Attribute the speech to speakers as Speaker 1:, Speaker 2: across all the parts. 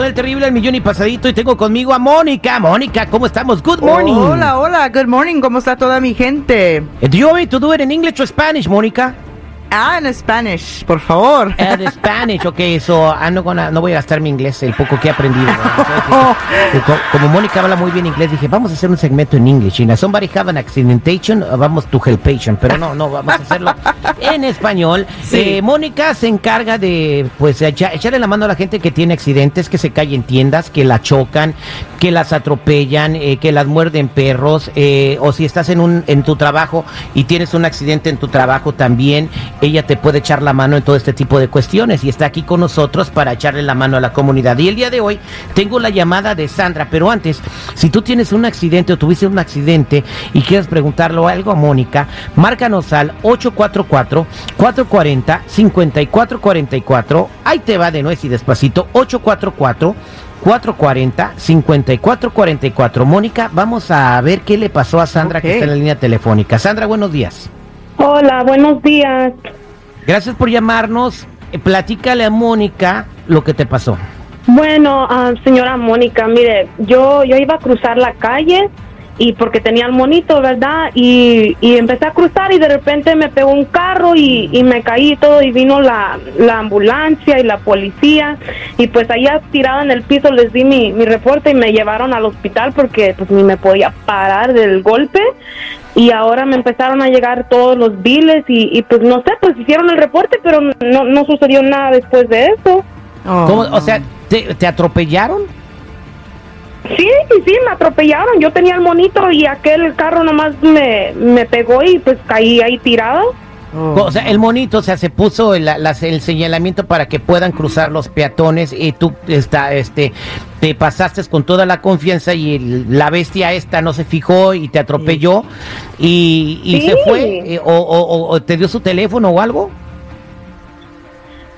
Speaker 1: con el terrible al millón y pasadito y tengo conmigo a Mónica. Mónica, ¿cómo estamos? Good morning.
Speaker 2: Hola, hola, good morning. ¿Cómo está toda mi gente?
Speaker 1: Uh, Do you want me to do it in English or Spanish, Mónica?
Speaker 2: Ah, en Spanish, por favor.
Speaker 1: Uh, the Spanish, okay, so I'm not gonna, no voy a gastar mi inglés, el poco que he aprendido. Como Mónica habla muy bien inglés, dije, vamos a hacer un segmento en English. Y somebody have an accidentation, vamos to helpation. Pero no, no, vamos a hacerlo en español.
Speaker 2: Sí.
Speaker 1: Eh, Mónica se encarga de, pues, echa- echarle la mano a la gente que tiene accidentes, que se cae en tiendas, que la chocan, que las atropellan, eh, que las muerden perros, eh, o si estás en un en tu trabajo y tienes un accidente en tu trabajo también, ella te puede echar la mano en todo este tipo de cuestiones y está aquí con nosotros para echarle la mano a la comunidad. Y el día de hoy tengo la llamada de Sandra, pero antes, si tú tienes un accidente o tuviste un accidente y quieres preguntarlo algo a Mónica, márcanos al 844 440 5444. Ahí te va de nuez y despacito 844 440-5444. Mónica, vamos a ver qué le pasó a Sandra que está en la línea telefónica. Sandra, buenos días.
Speaker 3: Hola, buenos días.
Speaker 1: Gracias por llamarnos. Eh, Platícale a Mónica lo que te pasó.
Speaker 3: Bueno, ah, señora Mónica, mire, yo yo iba a cruzar la calle y porque tenía el monito, ¿verdad? Y, y empecé a cruzar y de repente me pegó un carro y, y me caí y todo y vino la, la ambulancia y la policía y pues allá tirada en el piso les di mi, mi reporte y me llevaron al hospital porque pues ni me podía parar del golpe y ahora me empezaron a llegar todos los biles y, y pues no sé, pues hicieron el reporte pero no, no sucedió nada después de eso.
Speaker 2: Oh,
Speaker 1: ¿Cómo? O sea, ¿te, te atropellaron?
Speaker 3: Sí, sí, sí, me atropellaron. Yo tenía el monito y aquel carro nomás me, me pegó y pues caí ahí tirado.
Speaker 2: Oh.
Speaker 1: O sea, el monito, o sea, se puso el, las- el señalamiento para que puedan cruzar los peatones y tú está, este, te pasaste con toda la confianza y el- la bestia esta no se fijó y te atropelló y, y
Speaker 3: Sí.
Speaker 1: se fue eh, o, o- o- o te dio su teléfono o algo.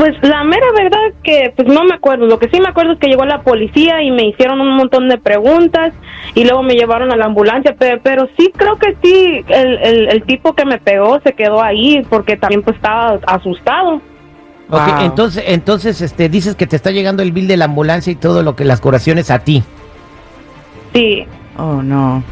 Speaker 3: Pues la mera verdad que pues no me acuerdo. Lo que sí me acuerdo es que llegó la policía y me hicieron un montón de preguntas y luego me llevaron a la ambulancia. Pero, pero sí creo que sí, el, el, el tipo que me pegó se quedó ahí porque también pues estaba asustado.
Speaker 1: Ok,
Speaker 2: Wow.
Speaker 1: entonces, entonces, este, dices que te está llegando el bill de la ambulancia y todo lo que las curaciones a ti.
Speaker 3: Sí.
Speaker 2: Oh, no.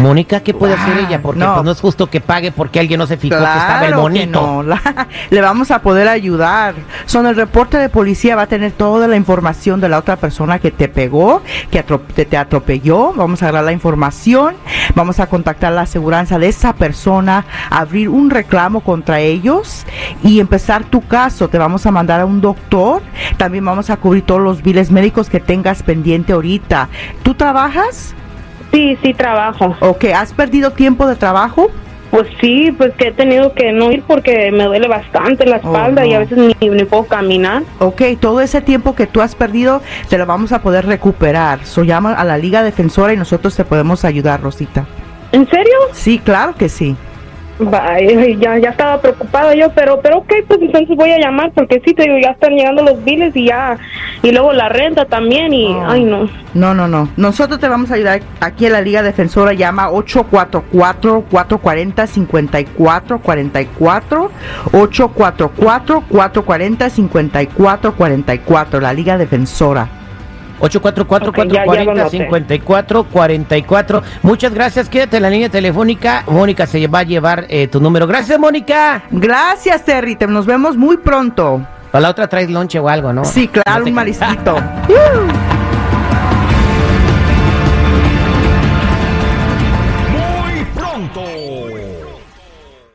Speaker 1: Mónica, ¿qué puede
Speaker 2: Wow,
Speaker 1: hacer ella? Porque
Speaker 2: no.
Speaker 1: pues no es justo que pague porque alguien no se fijó que estaba el bonito.
Speaker 2: no. La- le vamos a poder ayudar. Son el reporte de policía va a tener toda la información de la otra persona que te pegó, que atro- te, te atropelló. Vamos a agarrar la información, vamos a contactar la aseguranza de esa persona, abrir un reclamo contra ellos y empezar tu caso. Te vamos a mandar a un doctor. También vamos a cubrir todos los biles médicos que tengas pendiente ahorita. ¿Tú trabajas?
Speaker 3: Sí, sí trabajo.
Speaker 2: ¿O que has perdido tiempo de trabajo?
Speaker 3: Pues sí, pues que he tenido que no ir porque me duele bastante la
Speaker 2: Oh,
Speaker 3: espalda y a veces ni, ni puedo caminar.
Speaker 2: Ok, todo ese tiempo que tú has perdido te lo vamos a poder recuperar. So llama a la Liga Defensora y nosotros te podemos ayudar, Rosita.
Speaker 3: ¿En serio?
Speaker 2: Sí, claro que sí.
Speaker 3: Vaya, ya, ya estaba preocupada yo, pero, pero ok, pues entonces voy a llamar porque sí, te digo, ya están llegando los biles y ya, y luego la renta también y,
Speaker 2: Oh.
Speaker 3: ay no.
Speaker 2: No, no, no. Nosotros te vamos a ayudar aquí en la Liga Defensora. Llama 844-440-5444. 844-440-5444. La Liga Defensora.
Speaker 1: 844
Speaker 3: Ok, ya- ya lo
Speaker 1: 440
Speaker 3: noté.
Speaker 1: 54 44 Muchas gracias, quédate en la línea telefónica. Mónica se va a llevar eh, tu número. Gracias, Mónica.
Speaker 2: Gracias, Terry. Te- Nos vemos muy pronto.
Speaker 1: Para la otra traes lonche o algo, ¿no?
Speaker 2: Sí, claro,
Speaker 1: No te-
Speaker 2: un marisquito.